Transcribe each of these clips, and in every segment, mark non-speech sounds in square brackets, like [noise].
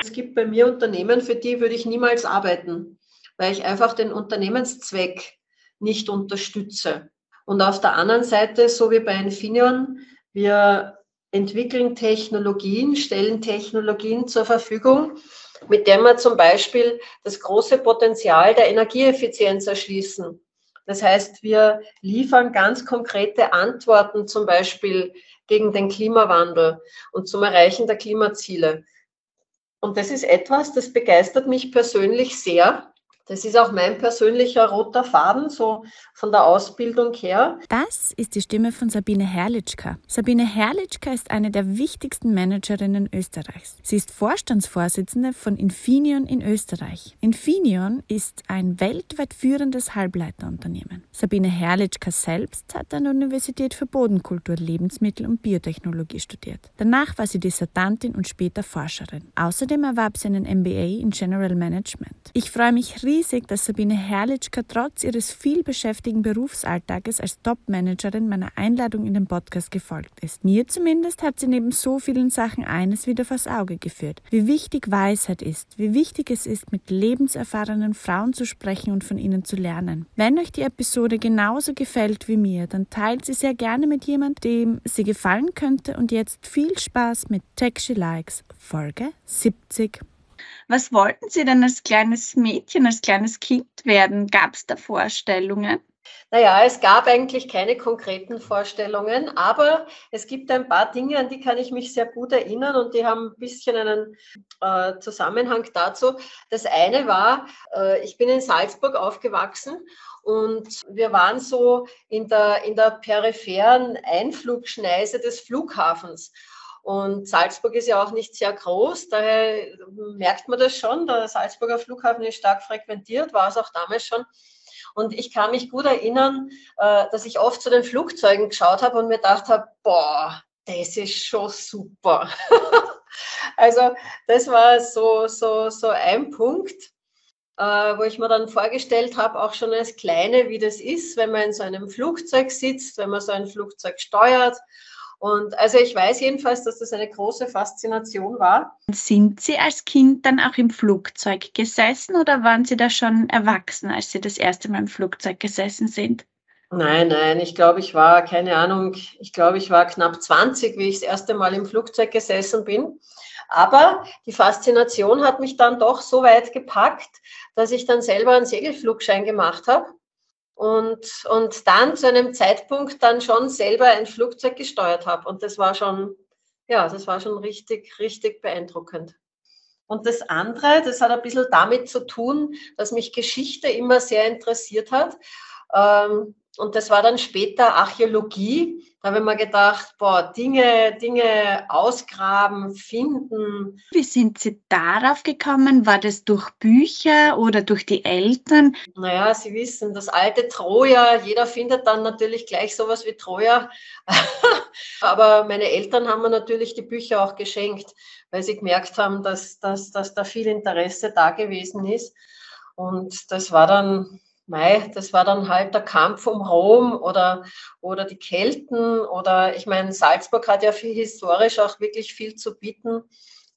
Es gibt bei mir Unternehmen, für die würde ich niemals arbeiten, weil ich einfach den Unternehmenszweck nicht unterstütze. Und auf der anderen Seite, so wie bei Infineon, wir entwickeln Technologien, stellen Technologien zur Verfügung, mit der wir zum Beispiel das große Potenzial der Energieeffizienz erschließen. Das heißt, wir liefern ganz konkrete Antworten zum Beispiel gegen den Klimawandel und zum Erreichen der Klimaziele. Und das ist etwas, das begeistert mich persönlich sehr, das ist auch mein persönlicher roter Faden, so von der Ausbildung her. Das ist die Stimme von Sabine Herrlichka. Sabine Herrlichka ist eine der wichtigsten Managerinnen Österreichs. Sie ist Vorstandsvorsitzende von Infineon in Österreich. Infineon ist ein weltweit führendes Halbleiterunternehmen. Sabine Herrlichka selbst hat an der Universität für Bodenkultur, Lebensmittel und Biotechnologie studiert. Danach war sie Dissertantin und später Forscherin. Außerdem erwarb sie einen MBA in General Management. Ich freue mich riesig riesig, dass Sabine Herrlichka trotz ihres vielbeschäftigten Berufsalltages als Top-Managerin meiner Einladung in den Podcast gefolgt ist. Mir zumindest hat sie neben so vielen Sachen eines wieder vors Auge geführt. Wie wichtig Weisheit ist, wie wichtig es ist, mit lebenserfahrenen Frauen zu sprechen und von ihnen zu lernen. Wenn euch die Episode genauso gefällt wie mir, dann teilt sie sehr gerne mit jemandem, dem sie gefallen könnte und jetzt viel Spaß mit She Likes, Folge 70. Was wollten Sie denn als kleines Mädchen, als kleines Kind werden? Gab es da Vorstellungen? Naja, es gab eigentlich keine konkreten Vorstellungen, aber es gibt ein paar Dinge, an die kann ich mich sehr gut erinnern und die haben ein bisschen einen äh, Zusammenhang dazu. Das eine war, äh, ich bin in Salzburg aufgewachsen und wir waren so in der, in der peripheren Einflugschneise des Flughafens. Und Salzburg ist ja auch nicht sehr groß, daher merkt man das schon. Der Salzburger Flughafen ist stark frequentiert, war es auch damals schon. Und ich kann mich gut erinnern, äh, dass ich oft zu den Flugzeugen geschaut habe und mir gedacht habe, boah, das ist schon super. [laughs] also das war so, so, so ein Punkt, äh, wo ich mir dann vorgestellt habe, auch schon als Kleine, wie das ist, wenn man in so einem Flugzeug sitzt, wenn man so ein Flugzeug steuert und also ich weiß jedenfalls, dass das eine große Faszination war. Sind Sie als Kind dann auch im Flugzeug gesessen oder waren Sie da schon erwachsen, als Sie das erste Mal im Flugzeug gesessen sind? Nein, nein, ich glaube, ich war, keine Ahnung, ich glaube, ich war knapp 20, wie ich das erste Mal im Flugzeug gesessen bin. Aber die Faszination hat mich dann doch so weit gepackt, dass ich dann selber einen Segelflugschein gemacht habe und, und dann zu einem Zeitpunkt dann schon selber ein Flugzeug gesteuert habe. Und das war schon, ja, das war schon richtig, richtig beeindruckend. Und das andere, das hat ein bisschen damit zu tun, dass mich Geschichte immer sehr interessiert hat. Ähm, und das war dann später Archäologie. Da habe ich mir gedacht, boah, Dinge, Dinge ausgraben, finden. Wie sind Sie darauf gekommen? War das durch Bücher oder durch die Eltern? Naja, Sie wissen, das alte Troja, jeder findet dann natürlich gleich sowas wie Troja. [laughs] Aber meine Eltern haben mir natürlich die Bücher auch geschenkt, weil sie gemerkt haben, dass, dass, dass da viel Interesse da gewesen ist. Und das war dann Mei, das war dann halt der Kampf um Rom oder, oder die Kelten oder ich meine, Salzburg hat ja viel historisch auch wirklich viel zu bieten.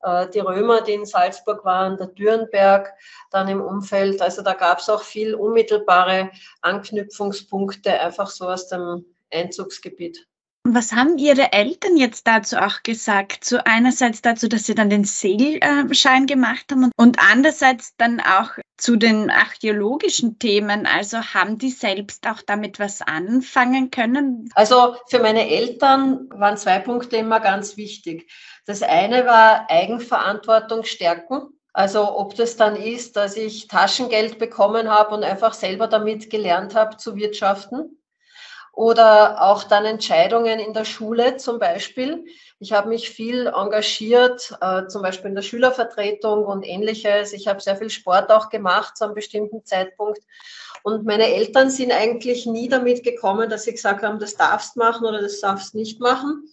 Äh, die Römer, die in Salzburg waren, der Dürnberg dann im Umfeld. Also da gab es auch viel unmittelbare Anknüpfungspunkte, einfach so aus dem Einzugsgebiet. Was haben Ihre Eltern jetzt dazu auch gesagt? So einerseits dazu, dass Sie dann den Segelschein gemacht haben und andererseits dann auch zu den archäologischen Themen. Also haben die selbst auch damit was anfangen können? Also für meine Eltern waren zwei Punkte immer ganz wichtig. Das eine war Eigenverantwortung stärken. Also ob das dann ist, dass ich Taschengeld bekommen habe und einfach selber damit gelernt habe zu wirtschaften oder auch dann Entscheidungen in der Schule zum Beispiel. Ich habe mich viel engagiert, äh, zum Beispiel in der Schülervertretung und ähnliches. Ich habe sehr viel Sport auch gemacht zu einem bestimmten Zeitpunkt. Und meine Eltern sind eigentlich nie damit gekommen, dass sie gesagt haben, das darfst machen oder das darfst nicht machen,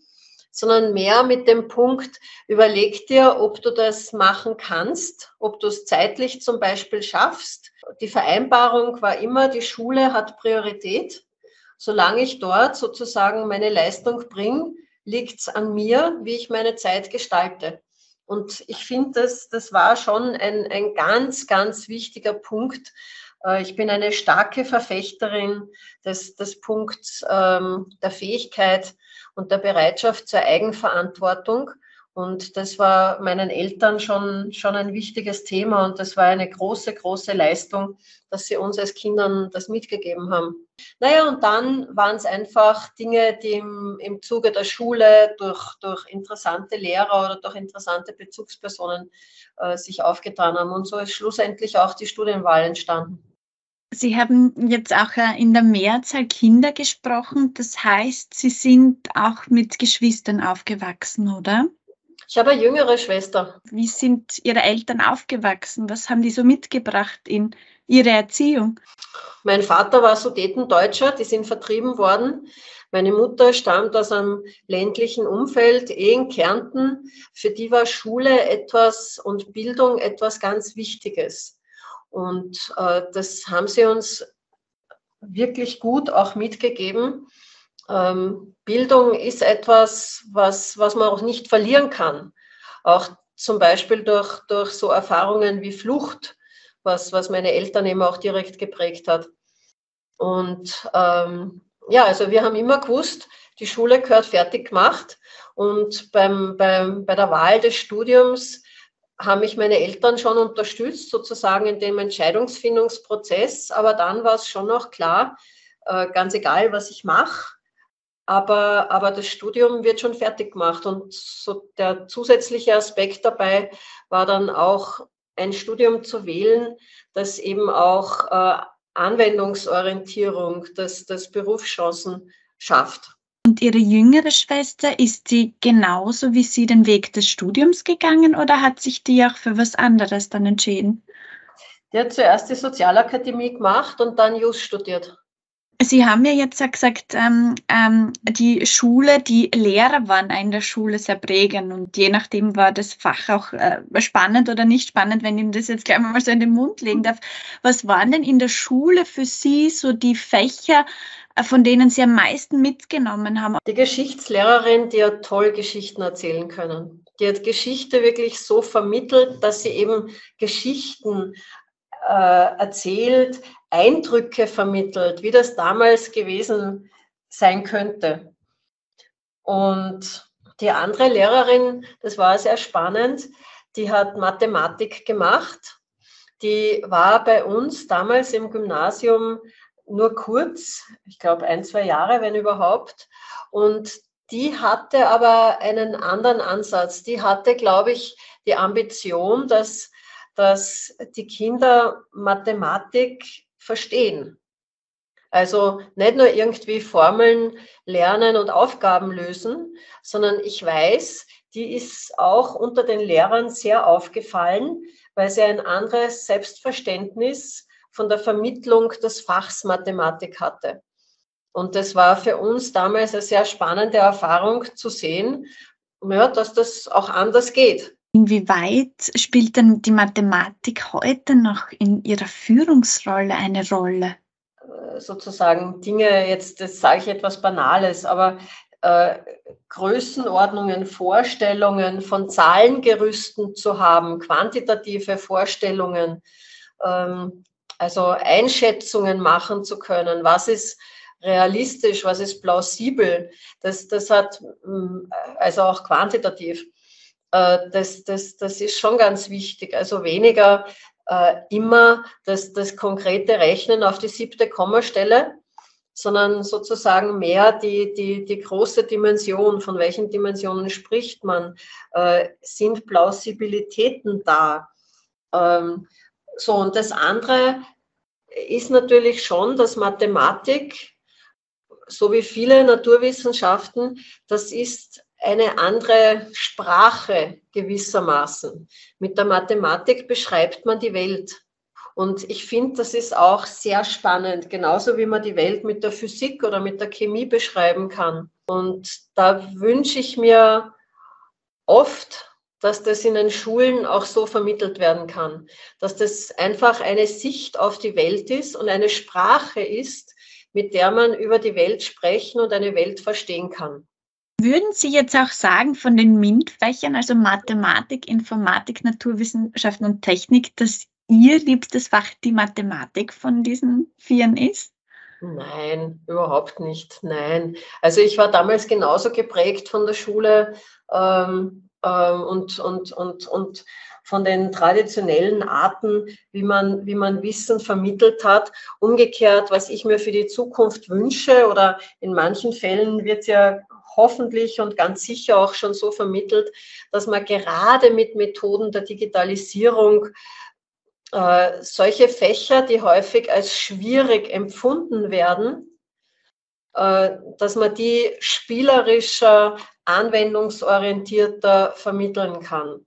sondern mehr mit dem Punkt, überleg dir, ob du das machen kannst, ob du es zeitlich zum Beispiel schaffst. Die Vereinbarung war immer, die Schule hat Priorität. Solange ich dort sozusagen meine Leistung bringe, liegt es an mir, wie ich meine Zeit gestalte. Und ich finde, das, das war schon ein, ein ganz, ganz wichtiger Punkt. Äh, ich bin eine starke Verfechterin des, des Punkts ähm, der Fähigkeit und der Bereitschaft zur Eigenverantwortung. Und das war meinen Eltern schon, schon ein wichtiges Thema und das war eine große, große Leistung, dass sie uns als Kindern das mitgegeben haben. Naja, und dann waren es einfach Dinge, die im, im Zuge der Schule durch, durch interessante Lehrer oder durch interessante Bezugspersonen äh, sich aufgetan haben. Und so ist schlussendlich auch die Studienwahl entstanden. Sie haben jetzt auch äh, in der Mehrzahl Kinder gesprochen. Das heißt, Sie sind auch mit Geschwistern aufgewachsen, oder? Ich habe eine jüngere Schwester. Wie sind Ihre Eltern aufgewachsen? Was haben die so mitgebracht in Ihre Erziehung? Mein Vater war Sudetendeutscher, die sind vertrieben worden. Meine Mutter stammt aus einem ländlichen Umfeld, eh in Kärnten. Für die war Schule etwas und Bildung etwas ganz Wichtiges. Und äh, das haben sie uns wirklich gut auch mitgegeben. Ähm, Bildung ist etwas, was, was man auch nicht verlieren kann. Auch zum Beispiel durch, durch so Erfahrungen wie Flucht, was, was meine Eltern eben auch direkt geprägt hat. Und ähm, ja, also wir haben immer gewusst, die Schule gehört fertig gemacht. Und beim, beim, bei der Wahl des Studiums haben mich meine Eltern schon unterstützt, sozusagen in dem Entscheidungsfindungsprozess. Aber dann war es schon noch klar, äh, ganz egal, was ich mache, aber, aber das Studium wird schon fertig gemacht. Und so der zusätzliche Aspekt dabei war dann auch ein Studium zu wählen, das eben auch äh, Anwendungsorientierung, das, das Berufschancen schafft. Und Ihre jüngere Schwester, ist sie genauso wie Sie den Weg des Studiums gegangen oder hat sich die auch für was anderes dann entschieden? Die hat zuerst die Sozialakademie gemacht und dann Jus studiert. Sie haben ja jetzt gesagt, ähm, ähm, die Schule, die Lehrer waren in der Schule sehr prägend und je nachdem war das Fach auch äh, spannend oder nicht spannend, wenn ich Ihnen das jetzt gleich mal so in den Mund legen darf. Was waren denn in der Schule für Sie so die Fächer, äh, von denen Sie am meisten mitgenommen haben? Die Geschichtslehrerin, die hat toll Geschichten erzählen können. Die hat Geschichte wirklich so vermittelt, dass sie eben Geschichten äh, erzählt, Eindrücke vermittelt, wie das damals gewesen sein könnte. Und die andere Lehrerin, das war sehr spannend, die hat Mathematik gemacht. Die war bei uns damals im Gymnasium nur kurz, ich glaube ein, zwei Jahre, wenn überhaupt. Und die hatte aber einen anderen Ansatz. Die hatte, glaube ich, die Ambition, dass, dass die Kinder Mathematik verstehen. Also nicht nur irgendwie Formeln lernen und Aufgaben lösen, sondern ich weiß, die ist auch unter den Lehrern sehr aufgefallen, weil sie ein anderes Selbstverständnis von der Vermittlung des Fachs Mathematik hatte. Und das war für uns damals eine sehr spannende Erfahrung zu sehen, dass das auch anders geht. Inwieweit spielt denn die Mathematik heute noch in ihrer Führungsrolle eine Rolle? Äh, sozusagen Dinge, jetzt das sage ich etwas Banales, aber äh, Größenordnungen, Vorstellungen von Zahlengerüsten zu haben, quantitative Vorstellungen, ähm, also Einschätzungen machen zu können, was ist realistisch, was ist plausibel, das, das hat, mm, also auch quantitativ, das, das, das ist schon ganz wichtig. Also weniger äh, immer das, das konkrete Rechnen auf die siebte Kommastelle, sondern sozusagen mehr die, die, die große Dimension, von welchen Dimensionen spricht man, äh, sind Plausibilitäten da. Ähm, so, und das andere ist natürlich schon, dass Mathematik, so wie viele Naturwissenschaften, das ist eine andere Sprache gewissermaßen. Mit der Mathematik beschreibt man die Welt. Und ich finde, das ist auch sehr spannend, genauso wie man die Welt mit der Physik oder mit der Chemie beschreiben kann. Und da wünsche ich mir oft, dass das in den Schulen auch so vermittelt werden kann, dass das einfach eine Sicht auf die Welt ist und eine Sprache ist, mit der man über die Welt sprechen und eine Welt verstehen kann. Würden Sie jetzt auch sagen, von den MINT-Fächern, also Mathematik, Informatik, Naturwissenschaften und Technik, dass Ihr liebstes Fach die Mathematik von diesen Vieren ist? Nein, überhaupt nicht. Nein. Also ich war damals genauso geprägt von der Schule ähm, ähm, und, und, und, und von den traditionellen Arten, wie man, wie man Wissen vermittelt hat. Umgekehrt, was ich mir für die Zukunft wünsche oder in manchen Fällen wird ja hoffentlich und ganz sicher auch schon so vermittelt, dass man gerade mit Methoden der Digitalisierung äh, solche Fächer, die häufig als schwierig empfunden werden, äh, dass man die spielerischer, anwendungsorientierter vermitteln kann.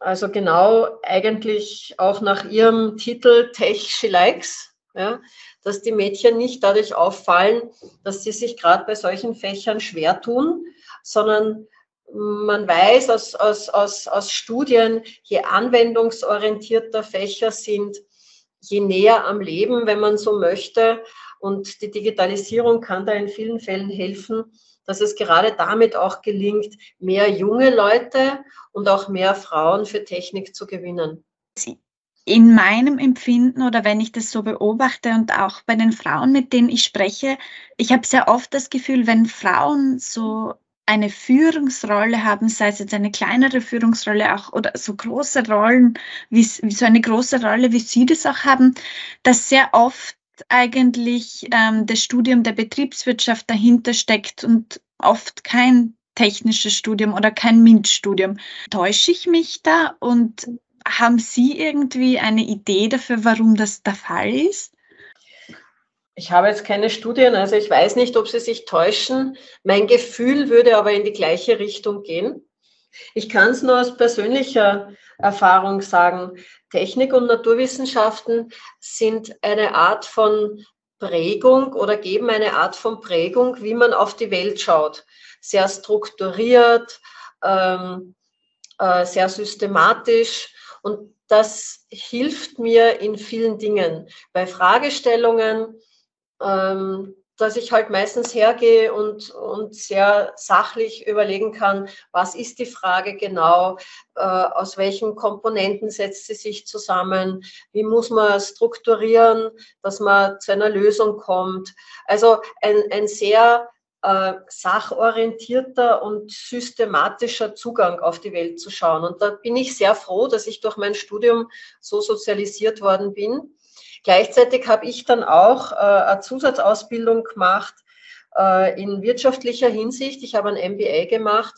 Also genau eigentlich auch nach ihrem Titel Tech She Likes, ja, dass die Mädchen nicht dadurch auffallen, dass sie sich gerade bei solchen Fächern schwer tun, sondern man weiß aus, aus, aus, aus Studien, je anwendungsorientierter Fächer sind, je näher am Leben, wenn man so möchte. Und die Digitalisierung kann da in vielen Fällen helfen, dass es gerade damit auch gelingt, mehr junge Leute und auch mehr Frauen für Technik zu gewinnen. In meinem Empfinden oder wenn ich das so beobachte und auch bei den Frauen, mit denen ich spreche, ich habe sehr oft das Gefühl, wenn Frauen so eine Führungsrolle haben, sei es jetzt eine kleinere Führungsrolle auch oder so große Rollen, wie, so eine große Rolle, wie Sie das auch haben, dass sehr oft eigentlich ähm, das Studium der Betriebswirtschaft dahinter steckt und oft kein technisches Studium oder kein MINT-Studium. Täusche ich mich da und haben Sie irgendwie eine Idee dafür, warum das der Fall ist? Ich habe jetzt keine Studien, also ich weiß nicht, ob Sie sich täuschen. Mein Gefühl würde aber in die gleiche Richtung gehen. Ich kann es nur aus persönlicher Erfahrung sagen. Technik und Naturwissenschaften sind eine Art von Prägung oder geben eine Art von Prägung, wie man auf die Welt schaut. Sehr strukturiert, ähm, äh, sehr systematisch und das hilft mir in vielen Dingen. Bei Fragestellungen, ähm, dass ich halt meistens hergehe und, und sehr sachlich überlegen kann, was ist die Frage genau, äh, aus welchen Komponenten setzt sie sich zusammen, wie muss man strukturieren, dass man zu einer Lösung kommt. Also ein, ein sehr äh, sachorientierter und systematischer Zugang auf die Welt zu schauen. Und da bin ich sehr froh, dass ich durch mein Studium so sozialisiert worden bin Gleichzeitig habe ich dann auch äh, eine Zusatzausbildung gemacht äh, in wirtschaftlicher Hinsicht. Ich habe ein MBA gemacht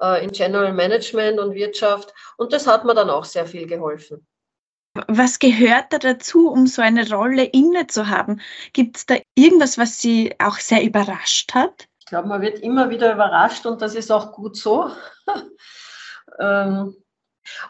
äh, in General Management und Wirtschaft und das hat mir dann auch sehr viel geholfen. Was gehört da dazu, um so eine Rolle inne zu haben? Gibt es da irgendwas, was Sie auch sehr überrascht hat? Ich glaube, man wird immer wieder überrascht und das ist auch gut so. [laughs] ähm,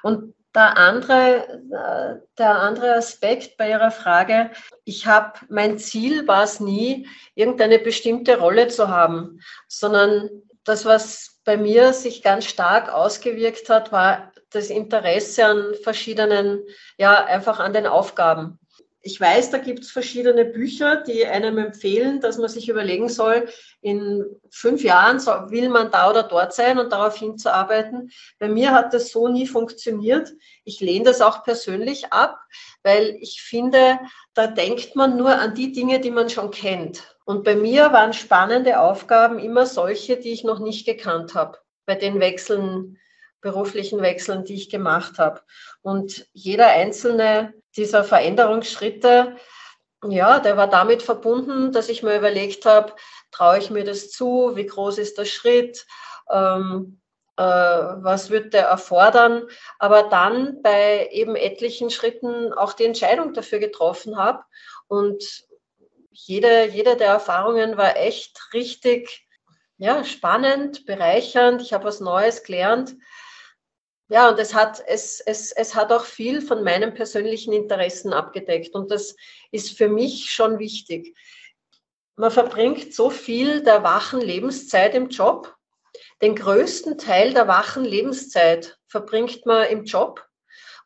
und der andere, äh, der andere Aspekt bei Ihrer Frage, ich habe, mein Ziel war es nie, irgendeine bestimmte Rolle zu haben, sondern das, was bei mir sich ganz stark ausgewirkt hat, war das Interesse an verschiedenen, ja, einfach an den Aufgaben ich weiß, da gibt es verschiedene Bücher, die einem empfehlen, dass man sich überlegen soll, in fünf Jahren will man da oder dort sein und darauf hinzuarbeiten. Bei mir hat das so nie funktioniert. Ich lehne das auch persönlich ab, weil ich finde, da denkt man nur an die Dinge, die man schon kennt. Und bei mir waren spannende Aufgaben immer solche, die ich noch nicht gekannt habe. Bei den Wechseln, beruflichen Wechseln, die ich gemacht habe. Und jeder einzelne dieser Veränderungsschritte, ja, der war damit verbunden, dass ich mir überlegt habe, traue ich mir das zu, wie groß ist der Schritt, ähm, äh, was wird der erfordern, aber dann bei eben etlichen Schritten auch die Entscheidung dafür getroffen habe. Und jede, jede der Erfahrungen war echt richtig ja, spannend, bereichernd. Ich habe was Neues gelernt ja, und es hat, es, es, es hat auch viel von meinen persönlichen Interessen abgedeckt. Und das ist für mich schon wichtig. man verbringt so viel der wachen Lebenszeit im Job. Den größten Teil der wachen Lebenszeit verbringt man im Job.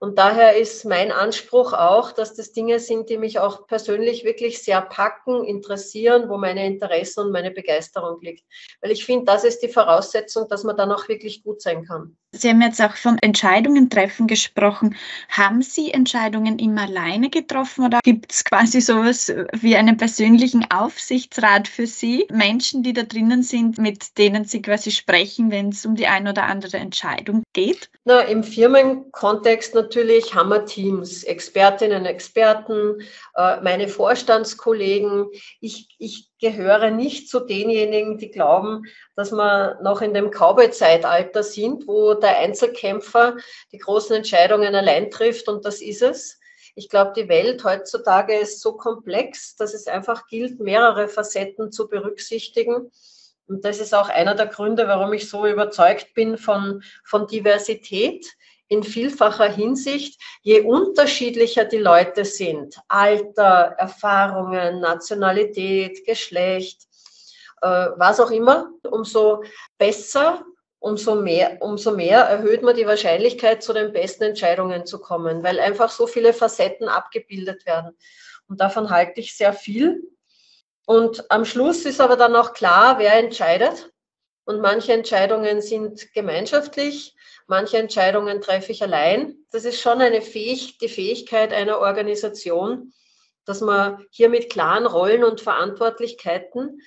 Und daher ist mein Anspruch auch, dass das Dinge sind, die mich auch persönlich wirklich sehr packen, interessieren, wo meine Interessen und meine Begeisterung liegt. Weil ich finde, das ist die Voraussetzung, dass man dann auch wirklich gut sein kann. Sie haben jetzt auch von Entscheidungen treffen gesprochen. Haben Sie Entscheidungen immer alleine getroffen oder gibt es quasi sowas wie einen persönlichen Aufsichtsrat für Sie? Menschen, die da drinnen sind, mit denen Sie quasi sprechen, wenn es um die eine oder andere Entscheidung geht? Na, im Firmenkontext natürlich haben wir Teams, Expertinnen, Experten, äh, meine Vorstandskollegen. Ich, ich gehöre nicht zu denjenigen, die glauben, dass wir noch in dem Cowboy-Zeitalter sind, wo der Einzelkämpfer die großen Entscheidungen allein trifft und das ist es. Ich glaube, die Welt heutzutage ist so komplex, dass es einfach gilt, mehrere Facetten zu berücksichtigen. Und das ist auch einer der Gründe, warum ich so überzeugt bin von, von Diversität in vielfacher Hinsicht, je unterschiedlicher die Leute sind, Alter, Erfahrungen, Nationalität, Geschlecht, äh, was auch immer, umso besser, umso mehr, umso mehr erhöht man die Wahrscheinlichkeit, zu den besten Entscheidungen zu kommen, weil einfach so viele Facetten abgebildet werden. Und davon halte ich sehr viel. Und am Schluss ist aber dann auch klar, wer entscheidet. Und manche Entscheidungen sind gemeinschaftlich, Manche Entscheidungen treffe ich allein. Das ist schon eine Fähig die Fähigkeit einer Organisation, dass man hier mit klaren Rollen und Verantwortlichkeiten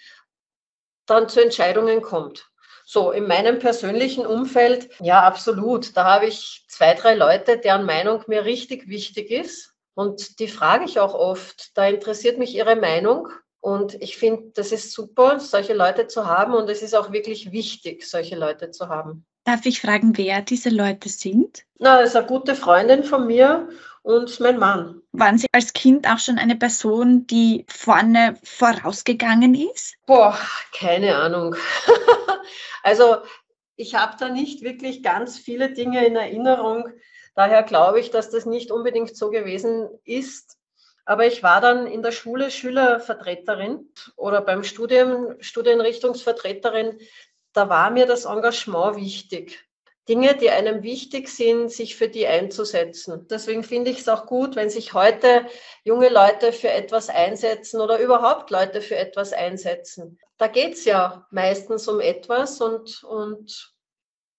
dann zu Entscheidungen kommt. So, in meinem persönlichen Umfeld, ja, absolut. Da habe ich zwei, drei Leute, deren Meinung mir richtig wichtig ist. Und die frage ich auch oft. Da interessiert mich ihre Meinung. Und ich finde, das ist super, solche Leute zu haben. Und es ist auch wirklich wichtig, solche Leute zu haben. Darf ich fragen, wer diese Leute sind? Na, das ist eine gute Freundin von mir und mein Mann. Waren Sie als Kind auch schon eine Person, die vorne vorausgegangen ist? Boah, keine Ahnung. [laughs] also ich habe da nicht wirklich ganz viele Dinge in Erinnerung. Daher glaube ich, dass das nicht unbedingt so gewesen ist. Aber ich war dann in der Schule Schülervertreterin oder beim Studium Studienrichtungsvertreterin da war mir das Engagement wichtig. Dinge, die einem wichtig sind, sich für die einzusetzen. Deswegen finde ich es auch gut, wenn sich heute junge Leute für etwas einsetzen oder überhaupt Leute für etwas einsetzen. Da geht es ja meistens um etwas und, und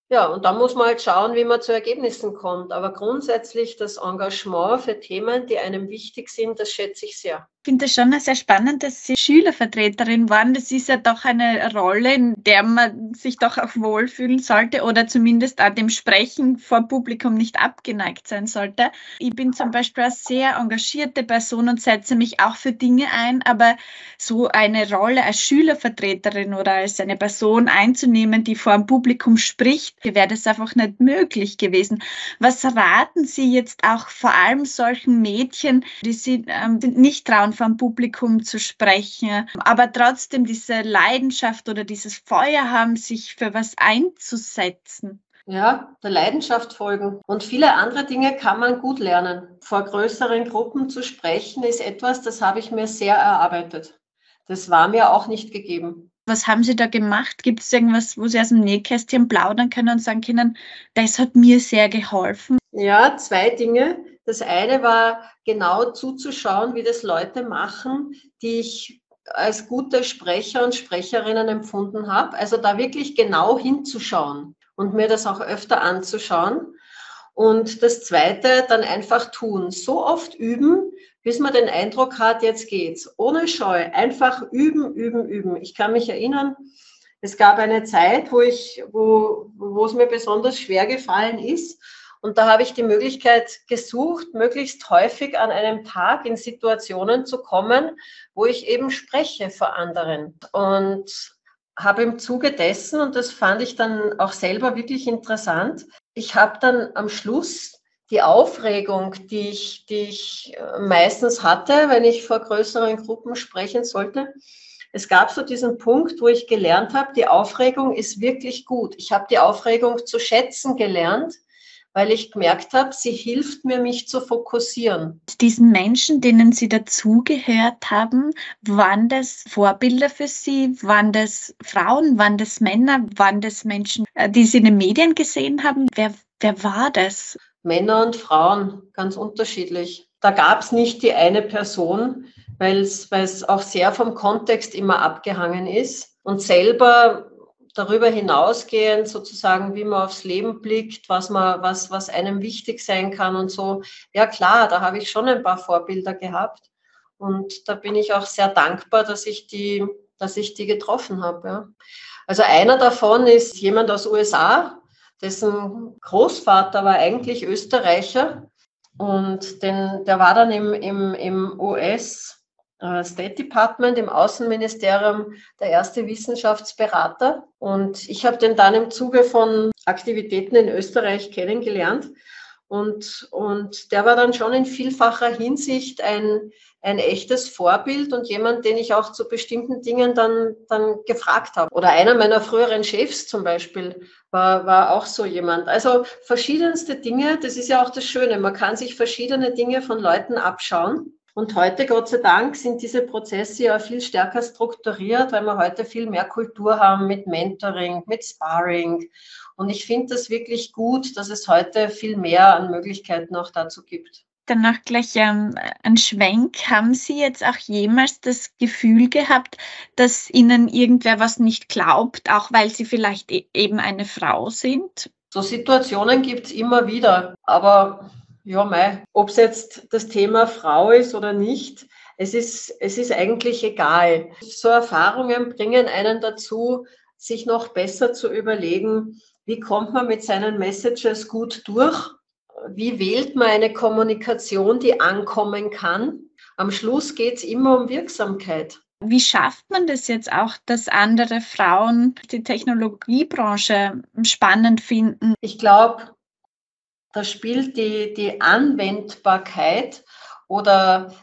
ja, und da muss man halt schauen, wie man zu Ergebnissen kommt. Aber grundsätzlich das Engagement für Themen, die einem wichtig sind, das schätze ich sehr. Ich finde es schon sehr spannend, dass Sie Schülervertreterin waren. Das ist ja doch eine Rolle, in der man sich doch auch wohlfühlen sollte oder zumindest an dem Sprechen vor Publikum nicht abgeneigt sein sollte. Ich bin zum Beispiel eine sehr engagierte Person und setze mich auch für Dinge ein, aber so eine Rolle als Schülervertreterin oder als eine Person einzunehmen, die vor dem Publikum spricht, wäre das einfach nicht möglich gewesen. Was raten Sie jetzt auch vor allem solchen Mädchen, die sich ähm, nicht trauen, vom Publikum zu sprechen, aber trotzdem diese Leidenschaft oder dieses Feuer haben, sich für was einzusetzen. Ja, der Leidenschaft folgen. Und viele andere Dinge kann man gut lernen. Vor größeren Gruppen zu sprechen ist etwas, das habe ich mir sehr erarbeitet. Das war mir auch nicht gegeben. Was haben Sie da gemacht? Gibt es irgendwas, wo Sie aus dem Nähkästchen plaudern können und sagen können, das hat mir sehr geholfen? Ja, zwei Dinge. Das eine war genau zuzuschauen, wie das Leute machen, die ich als gute Sprecher und Sprecherinnen empfunden habe. Also da wirklich genau hinzuschauen und mir das auch öfter anzuschauen. Und das Zweite, dann einfach tun. So oft üben, bis man den Eindruck hat, jetzt geht's. Ohne Scheu. Einfach üben, üben, üben. Ich kann mich erinnern, es gab eine Zeit, wo ich, wo, wo es mir besonders schwer gefallen ist, und da habe ich die Möglichkeit gesucht, möglichst häufig an einem Tag in Situationen zu kommen, wo ich eben spreche vor anderen. Und habe im Zuge dessen, und das fand ich dann auch selber wirklich interessant, ich habe dann am Schluss die Aufregung, die ich, die ich äh, meistens hatte, wenn ich vor größeren Gruppen sprechen sollte, es gab so diesen Punkt, wo ich gelernt habe, die Aufregung ist wirklich gut. Ich habe die Aufregung zu schätzen gelernt, weil ich gemerkt habe, sie hilft mir, mich zu fokussieren. Diesen Menschen, denen Sie dazugehört haben, waren das Vorbilder für Sie? Waren das Frauen? Waren das Männer? Waren das Menschen, äh, die Sie in den Medien gesehen haben? Wer, wer war das? Männer und Frauen, ganz unterschiedlich. Da gab es nicht die eine Person, weil es auch sehr vom Kontext immer abgehangen ist. Und selber darüber hinausgehend sozusagen, wie man aufs Leben blickt, was man, was, was einem wichtig sein kann und so. Ja klar, da habe ich schon ein paar Vorbilder gehabt. Und da bin ich auch sehr dankbar, dass ich die, dass ich die getroffen habe. Ja. Also einer davon ist jemand aus USA, dessen Großvater war eigentlich Österreicher und den, der war dann im, im, im US äh, State Department, im Außenministerium der erste Wissenschaftsberater. Und ich habe den dann im Zuge von Aktivitäten in Österreich kennengelernt. Und, und der war dann schon in vielfacher Hinsicht ein, ein echtes Vorbild und jemand, den ich auch zu bestimmten Dingen dann, dann gefragt habe. Oder einer meiner früheren Chefs zum Beispiel war, war auch so jemand. Also verschiedenste Dinge, das ist ja auch das Schöne. Man kann sich verschiedene Dinge von Leuten abschauen. Und heute, Gott sei Dank, sind diese Prozesse ja viel stärker strukturiert, weil wir heute viel mehr Kultur haben mit Mentoring, mit Sparring. Und ich finde das wirklich gut, dass es heute viel mehr an Möglichkeiten auch dazu gibt. Danach gleich ähm, ein Schwenk. Haben Sie jetzt auch jemals das Gefühl gehabt, dass Ihnen irgendwer was nicht glaubt, auch weil Sie vielleicht e eben eine Frau sind? So Situationen gibt es immer wieder. Aber ja, mei, ob es jetzt das Thema Frau ist oder nicht, es ist, es ist eigentlich egal. So Erfahrungen bringen einen dazu, sich noch besser zu überlegen, wie kommt man mit seinen Messages gut durch? Wie wählt man eine Kommunikation, die ankommen kann? Am Schluss geht es immer um Wirksamkeit. Wie schafft man das jetzt auch, dass andere Frauen die Technologiebranche spannend finden? Ich glaube, da spielt die, die Anwendbarkeit oder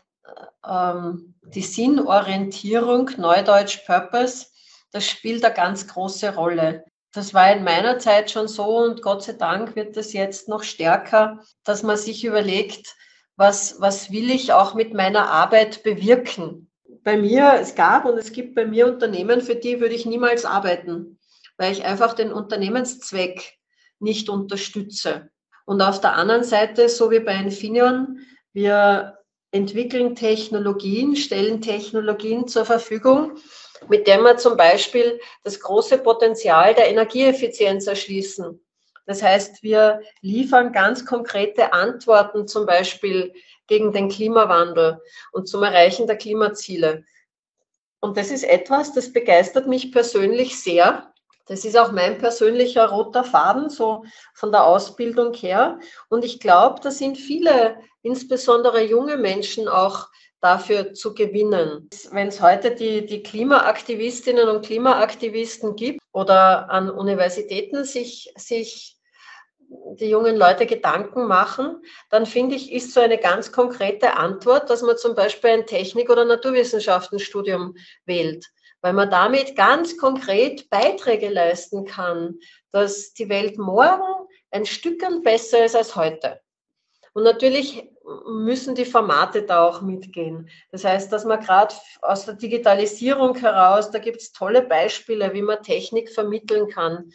ähm, die Sinnorientierung, Neudeutsch Purpose, das spielt eine ganz große Rolle. Das war in meiner Zeit schon so und Gott sei Dank wird das jetzt noch stärker, dass man sich überlegt, was, was will ich auch mit meiner Arbeit bewirken. Bei mir, es gab und es gibt bei mir Unternehmen, für die würde ich niemals arbeiten, weil ich einfach den Unternehmenszweck nicht unterstütze. Und auf der anderen Seite, so wie bei Infineon, wir entwickeln Technologien, stellen Technologien zur Verfügung, mit der wir zum Beispiel das große Potenzial der Energieeffizienz erschließen. Das heißt, wir liefern ganz konkrete Antworten zum Beispiel gegen den Klimawandel und zum Erreichen der Klimaziele. Und das ist etwas, das begeistert mich persönlich sehr, das ist auch mein persönlicher roter Faden, so von der Ausbildung her. Und ich glaube, da sind viele, insbesondere junge Menschen auch dafür zu gewinnen. Wenn es heute die, die Klimaaktivistinnen und Klimaaktivisten gibt oder an Universitäten sich, sich die jungen Leute Gedanken machen, dann finde ich, ist so eine ganz konkrete Antwort, dass man zum Beispiel ein Technik- oder Naturwissenschaftenstudium wählt weil man damit ganz konkret Beiträge leisten kann, dass die Welt morgen ein Stückchen besser ist als heute. Und natürlich müssen die Formate da auch mitgehen. Das heißt, dass man gerade aus der Digitalisierung heraus, da gibt es tolle Beispiele, wie man Technik vermitteln kann.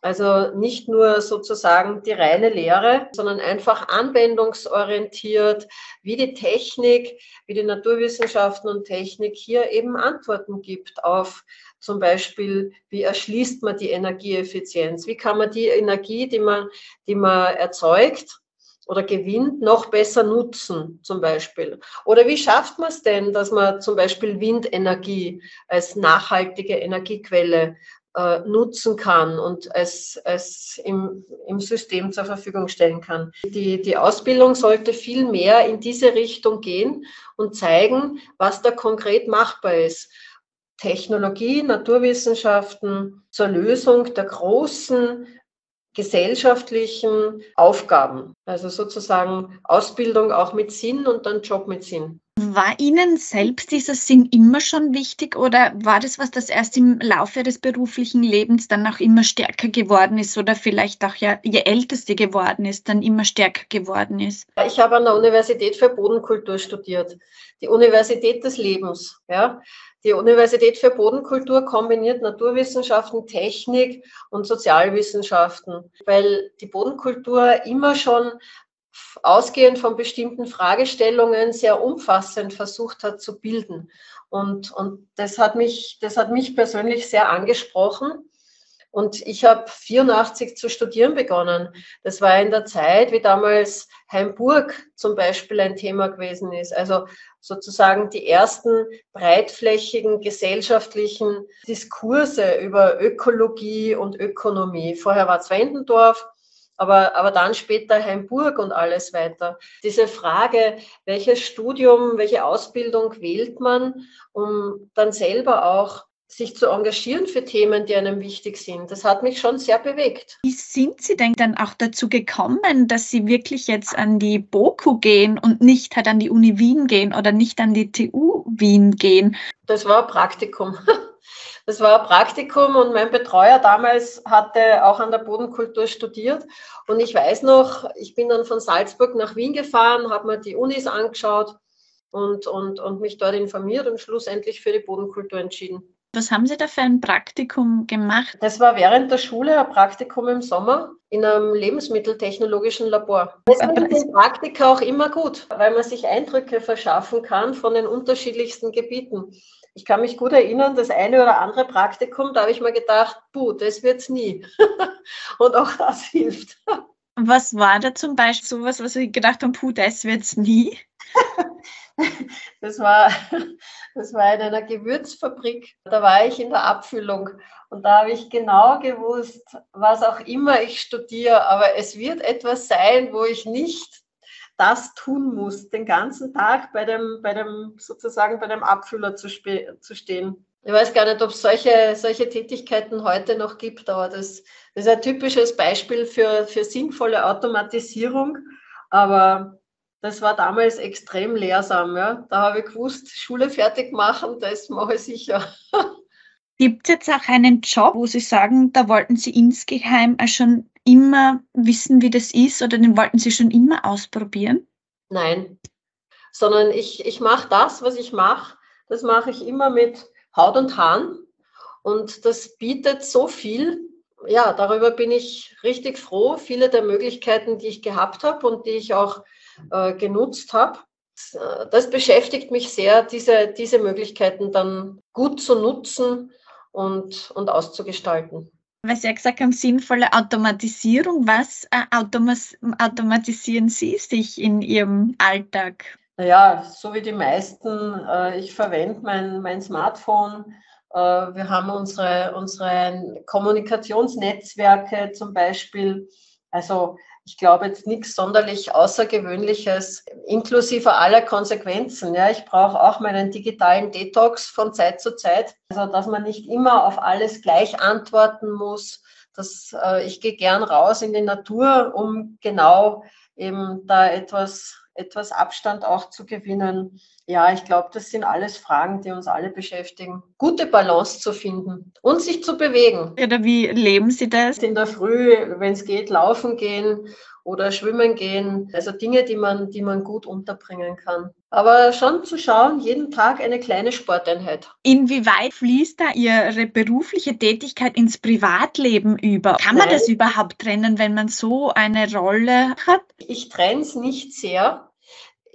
Also nicht nur sozusagen die reine Lehre, sondern einfach anwendungsorientiert, wie die Technik, wie die Naturwissenschaften und Technik hier eben Antworten gibt auf zum Beispiel, wie erschließt man die Energieeffizienz? Wie kann man die Energie, die man, die man erzeugt, oder gewinnt, noch besser nutzen, zum Beispiel? Oder wie schafft man es denn, dass man zum Beispiel Windenergie als nachhaltige Energiequelle äh, nutzen kann und es, es im, im System zur Verfügung stellen kann. Die, die Ausbildung sollte viel mehr in diese Richtung gehen und zeigen, was da konkret machbar ist. Technologie, Naturwissenschaften zur Lösung der großen gesellschaftlichen Aufgaben. Also sozusagen Ausbildung auch mit Sinn und dann Job mit Sinn. War Ihnen selbst dieser Sinn immer schon wichtig oder war das was, das erst im Laufe des beruflichen Lebens dann auch immer stärker geworden ist oder vielleicht auch ja, je älter Sie geworden ist, dann immer stärker geworden ist? Ich habe an der Universität für Bodenkultur studiert, die Universität des Lebens. Ja. Die Universität für Bodenkultur kombiniert Naturwissenschaften, Technik und Sozialwissenschaften, weil die Bodenkultur immer schon ausgehend von bestimmten Fragestellungen sehr umfassend versucht hat zu bilden. Und, und das, hat mich, das hat mich persönlich sehr angesprochen. Und ich habe 84 zu studieren begonnen. Das war in der Zeit, wie damals Heimburg zum Beispiel ein Thema gewesen ist. Also sozusagen die ersten breitflächigen gesellschaftlichen Diskurse über Ökologie und Ökonomie. Vorher war es Wendendorf aber, aber dann später Heimburg und alles weiter. Diese Frage, welches Studium, welche Ausbildung wählt man, um dann selber auch sich zu engagieren für Themen, die einem wichtig sind. Das hat mich schon sehr bewegt. Wie sind Sie denn dann auch dazu gekommen, dass Sie wirklich jetzt an die BOKU gehen und nicht halt an die Uni Wien gehen oder nicht an die TU Wien gehen? Das war ein Praktikum. [laughs] Das war ein Praktikum und mein Betreuer damals hatte auch an der Bodenkultur studiert. Und ich weiß noch, ich bin dann von Salzburg nach Wien gefahren, habe mir die Unis angeschaut und, und, und mich dort informiert und schlussendlich für die Bodenkultur entschieden. Was haben Sie da für ein Praktikum gemacht? Das war während der Schule ein Praktikum im Sommer in einem lebensmitteltechnologischen Labor. Deswegen sind Praktika auch immer gut, weil man sich Eindrücke verschaffen kann von den unterschiedlichsten Gebieten. Ich kann mich gut erinnern, das eine oder andere Praktikum, da habe ich mir gedacht, puh, das wird's nie. [laughs] Und auch das hilft. Was war da zum Beispiel sowas, was Sie gedacht haben, puh, das wird's nie? [laughs] [laughs] Das war, [laughs] das war in einer Gewürzfabrik. Da war ich in der Abfüllung und da habe ich genau gewusst, was auch immer ich studiere, aber es wird etwas sein, wo ich nicht das tun muss, den ganzen Tag bei dem, bei dem sozusagen bei dem Abfüller zu, zu stehen. Ich weiß gar nicht, ob es solche, solche Tätigkeiten heute noch gibt, aber das, das ist ein typisches Beispiel für, für sinnvolle Automatisierung. Aber das war damals extrem lehrsam. Ja. Da habe ich gewusst, Schule fertig machen, das mache ich sicher. [laughs] Gibt es jetzt auch einen Job, wo Sie sagen, da wollten Sie insgeheim schon immer wissen, wie das ist oder den wollten Sie schon immer ausprobieren? Nein, sondern ich, ich mache das, was ich mache, das mache ich immer mit Haut und Haaren und das bietet so viel. Ja, darüber bin ich richtig froh. Viele der Möglichkeiten, die ich gehabt habe und die ich auch äh, genutzt habe. Das beschäftigt mich sehr, diese, diese Möglichkeiten dann gut zu nutzen und, und auszugestalten. Weil Sie ja gesagt haben, sinnvolle Automatisierung. Was äh, automas automatisieren Sie sich in Ihrem Alltag? Naja, so wie die meisten. Äh, ich verwende mein, mein Smartphone. Äh, wir haben unsere, unsere Kommunikationsnetzwerke zum Beispiel. Also ich glaube jetzt nichts sonderlich Außergewöhnliches, inklusive aller Konsequenzen. Ja, ich brauche auch meinen digitalen Detox von Zeit zu Zeit, also dass man nicht immer auf alles gleich antworten muss. Dass, äh, ich gehe gern raus in die Natur, um genau eben da etwas, etwas Abstand auch zu gewinnen. Ja, ich glaube, das sind alles Fragen, die uns alle beschäftigen. Gute Balance zu finden und sich zu bewegen. Oder wie leben Sie das? In der Früh, wenn es geht, laufen gehen oder schwimmen gehen. Also Dinge, die man, die man gut unterbringen kann. Aber schon zu schauen, jeden Tag eine kleine Sporteinheit. Inwieweit fließt da Ihre berufliche Tätigkeit ins Privatleben über? Kann man Nein. das überhaupt trennen, wenn man so eine Rolle hat? Ich trenne es nicht sehr.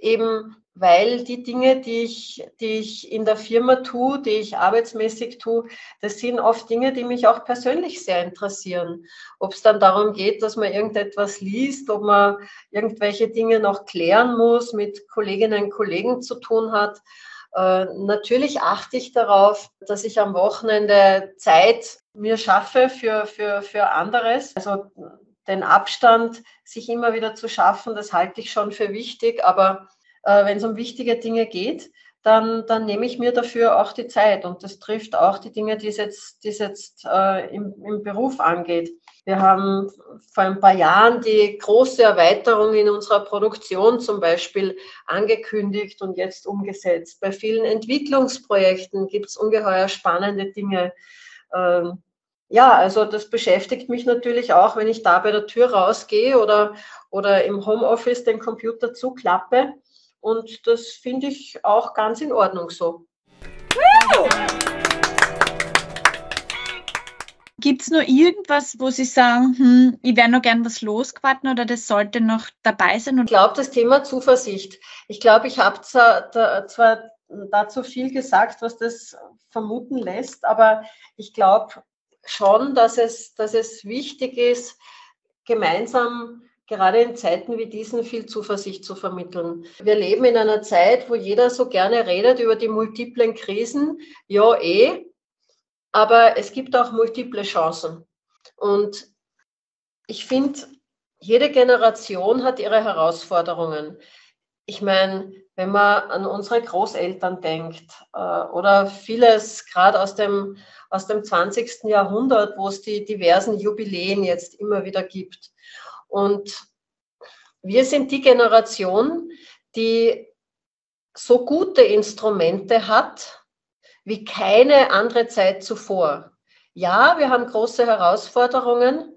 Eben weil die Dinge, die ich, die ich in der Firma tue, die ich arbeitsmäßig tue, das sind oft Dinge, die mich auch persönlich sehr interessieren. Ob es dann darum geht, dass man irgendetwas liest, ob man irgendwelche Dinge noch klären muss, mit Kolleginnen und Kollegen zu tun hat. Äh, natürlich achte ich darauf, dass ich am Wochenende Zeit mir schaffe für, für, für anderes. Also den Abstand sich immer wieder zu schaffen, das halte ich schon für wichtig, aber äh, wenn es um wichtige Dinge geht, dann, dann nehme ich mir dafür auch die Zeit. Und das trifft auch die Dinge, die es jetzt, die es jetzt äh, im, im Beruf angeht. Wir haben vor ein paar Jahren die große Erweiterung in unserer Produktion zum Beispiel angekündigt und jetzt umgesetzt. Bei vielen Entwicklungsprojekten gibt es ungeheuer spannende Dinge. Ähm, ja, also das beschäftigt mich natürlich auch, wenn ich da bei der Tür rausgehe oder, oder im Homeoffice den Computer zuklappe. Und das finde ich auch ganz in Ordnung so. Gibt es nur irgendwas, wo Sie sagen, hm, ich wäre noch gern was losgeworden oder das sollte noch dabei sein? Ich glaube, das Thema Zuversicht. Ich glaube, ich habe zwar, zwar dazu viel gesagt, was das vermuten lässt, aber ich glaube schon, dass es, dass es wichtig ist, gemeinsam gerade in Zeiten wie diesen viel Zuversicht zu vermitteln. Wir leben in einer Zeit, wo jeder so gerne redet über die multiplen Krisen. Ja, eh. Aber es gibt auch multiple Chancen. Und ich finde, jede Generation hat ihre Herausforderungen. Ich meine, wenn man an unsere Großeltern denkt äh, oder vieles gerade aus dem, aus dem 20. Jahrhundert, wo es die diversen Jubiläen jetzt immer wieder gibt. Und wir sind die Generation, die so gute Instrumente hat wie keine andere Zeit zuvor. Ja, wir haben große Herausforderungen,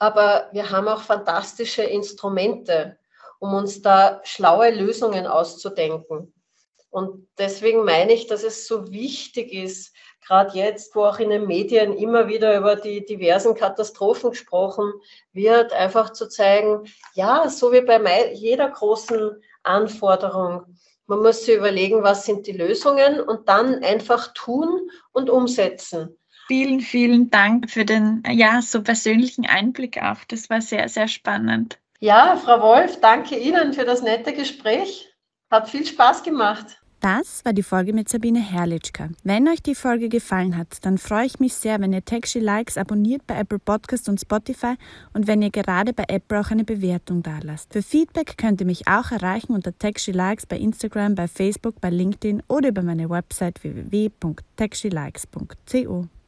aber wir haben auch fantastische Instrumente, um uns da schlaue Lösungen auszudenken. Und deswegen meine ich, dass es so wichtig ist, gerade jetzt, wo auch in den Medien immer wieder über die diversen Katastrophen gesprochen wird, einfach zu zeigen, ja, so wie bei jeder großen Anforderung, man muss sich überlegen, was sind die Lösungen und dann einfach tun und umsetzen. Vielen, vielen Dank für den ja, so persönlichen Einblick auch. Das war sehr, sehr spannend. Ja, Frau Wolf, danke Ihnen für das nette Gespräch. Hat viel Spaß gemacht. Das war die Folge mit Sabine Herrlichka. Wenn euch die Folge gefallen hat, dann freue ich mich sehr, wenn ihr Taxi Likes abonniert bei Apple Podcast und Spotify und wenn ihr gerade bei Apple auch eine Bewertung dalasst. Für Feedback könnt ihr mich auch erreichen unter Taxi Likes bei Instagram, bei Facebook, bei LinkedIn oder über meine Website www.taxilikes.co.